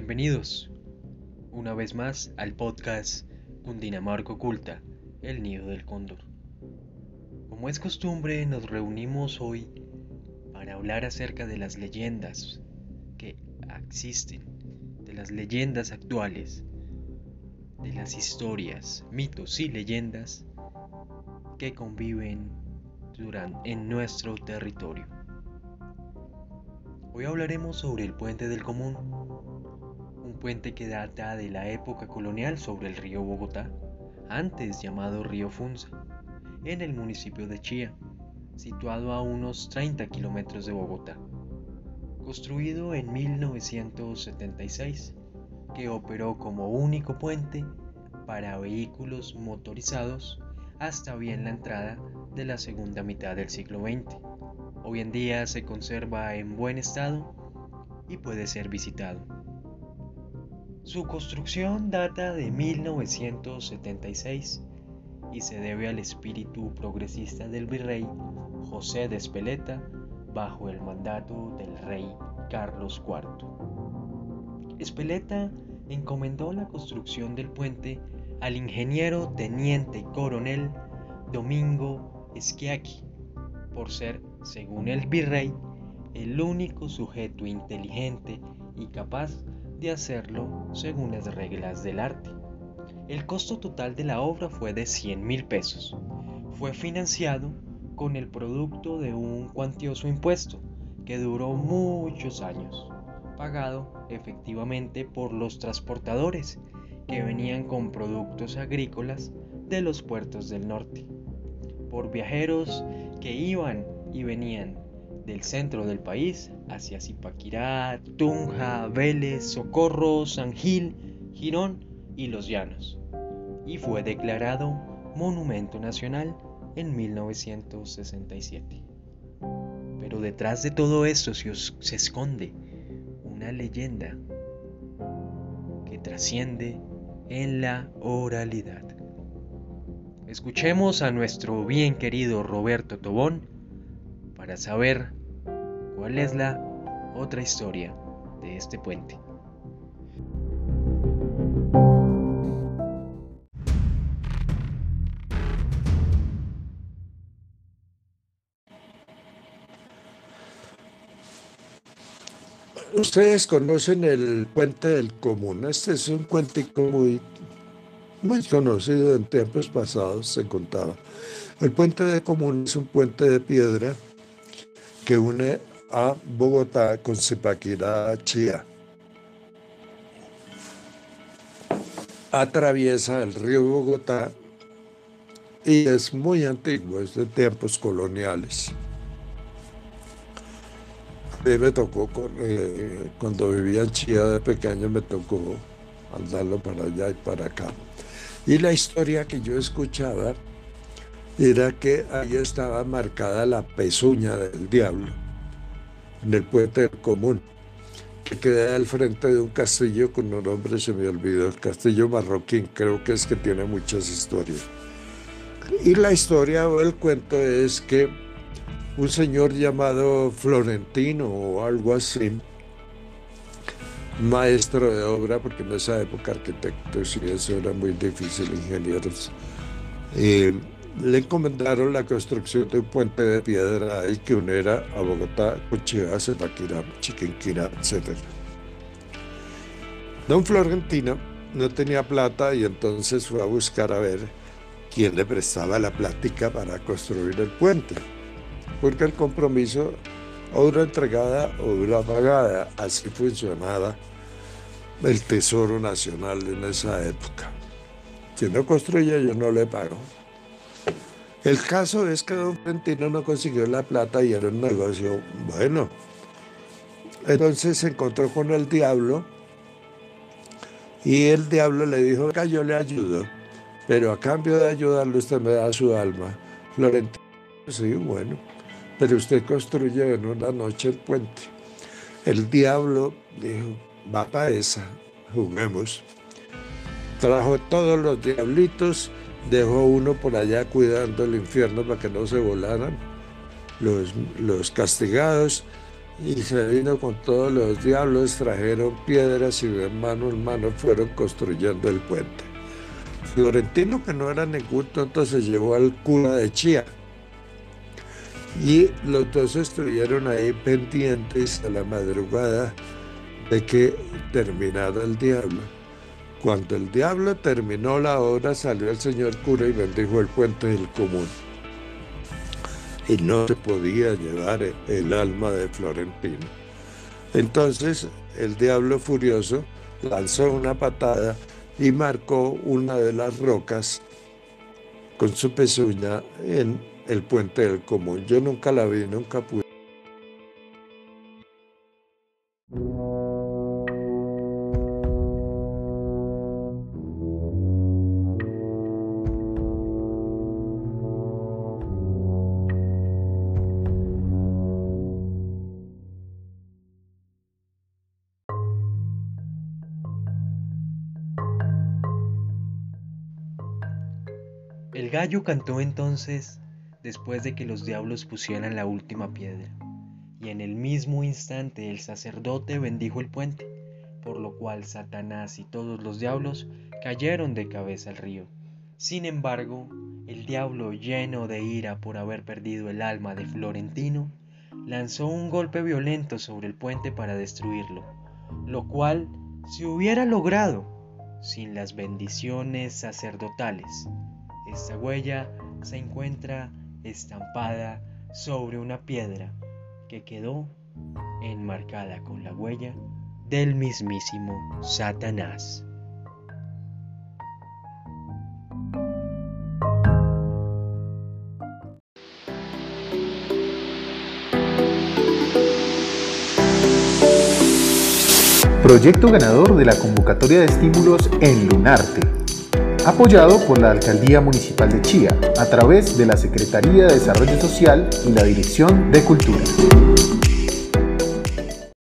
Bienvenidos una vez más al podcast Cundinamarca Oculta, el nido del cóndor. Como es costumbre, nos reunimos hoy para hablar acerca de las leyendas que existen, de las leyendas actuales, de las historias, mitos y leyendas que conviven en nuestro territorio. Hoy hablaremos sobre el puente del común, puente que data de la época colonial sobre el río Bogotá, antes llamado río Funza, en el municipio de Chía, situado a unos 30 kilómetros de Bogotá. Construido en 1976, que operó como único puente para vehículos motorizados hasta bien la entrada de la segunda mitad del siglo XX. Hoy en día se conserva en buen estado y puede ser visitado. Su construcción data de 1976 y se debe al espíritu progresista del virrey José de Espeleta bajo el mandato del rey Carlos IV. Espeleta encomendó la construcción del puente al ingeniero teniente coronel Domingo Esquiaqui, por ser, según el virrey, el único sujeto inteligente y capaz de hacerlo según las reglas del arte. El costo total de la obra fue de 100 mil pesos. Fue financiado con el producto de un cuantioso impuesto que duró muchos años, pagado efectivamente por los transportadores que venían con productos agrícolas de los puertos del norte por viajeros que iban y venían del centro del país hacia Zipaquirá, Tunja, Vélez, Socorro, San Gil, Girón y Los Llanos, y fue declarado Monumento Nacional en 1967. Pero detrás de todo esto se esconde una leyenda que trasciende en la oralidad. Escuchemos a nuestro bien querido Roberto Tobón para saber cuál es la otra historia de este puente. Ustedes conocen el puente del común. Este es un cuentico muy muy conocido en tiempos pasados, se contaba. El puente de Común es un puente de piedra que une a Bogotá con Zipaquirá, Chía. Atraviesa el río Bogotá y es muy antiguo, es de tiempos coloniales. A mí me tocó, eh, cuando vivía en Chía de pequeño, me tocó andarlo para allá y para acá. Y la historia que yo escuchaba era que ahí estaba marcada la pezuña del diablo en el puente del común, que queda al frente de un castillo con un nombre, se me olvidó, el castillo marroquín, creo que es que tiene muchas historias. Y la historia o el cuento es que un señor llamado Florentino o algo así, maestro de obra, porque en esa época arquitectos y eso era muy difícil, ingenieros. Le encomendaron la construcción de un puente de piedra ahí que uniera a Bogotá con Chivas, Chiquinquirá, etc. Don Florentino no tenía plata y entonces fue a buscar a ver quién le prestaba la plática para construir el puente, porque el compromiso obra entregada, obra pagada, así funcionaba el Tesoro Nacional en esa época. Si no construye, yo no le pago. El caso es que don Florentino no consiguió la plata y era un negocio bueno. Entonces se encontró con el diablo y el diablo le dijo, acá yo le ayudo, pero a cambio de ayudarle usted me da su alma. Florentino, sí, bueno, pero usted construye en una noche el puente. El diablo dijo, va para esa, juguemos. Trajo todos los diablitos, dejó uno por allá cuidando el infierno para que no se volaran los, los castigados y se vino con todos los diablos, trajeron piedras y de mano en mano fueron construyendo el puente. Florentino, que no era ningún tonto, se llevó al cura de Chía. Y los dos estuvieron ahí pendientes a la madrugada de que terminara el diablo. Cuando el diablo terminó la obra, salió el señor cura y bendijo el puente del común y no se podía llevar el alma de Florentino. Entonces el diablo furioso lanzó una patada y marcó una de las rocas con su pezuña en el puente del común. Yo nunca la vi, nunca pude. El gallo cantó entonces después de que los diablos pusieran la última piedra, y en el mismo instante el sacerdote bendijo el puente, por lo cual Satanás y todos los diablos cayeron de cabeza al río. Sin embargo, el diablo, lleno de ira por haber perdido el alma de Florentino, lanzó un golpe violento sobre el puente para destruirlo, lo cual se hubiera logrado sin las bendiciones sacerdotales esta huella se encuentra estampada sobre una piedra que quedó enmarcada con la huella del mismísimo Satanás. Proyecto ganador de la convocatoria de estímulos en Lunarte apoyado por la Alcaldía Municipal de Chía a través de la Secretaría de Desarrollo Social y la Dirección de Cultura.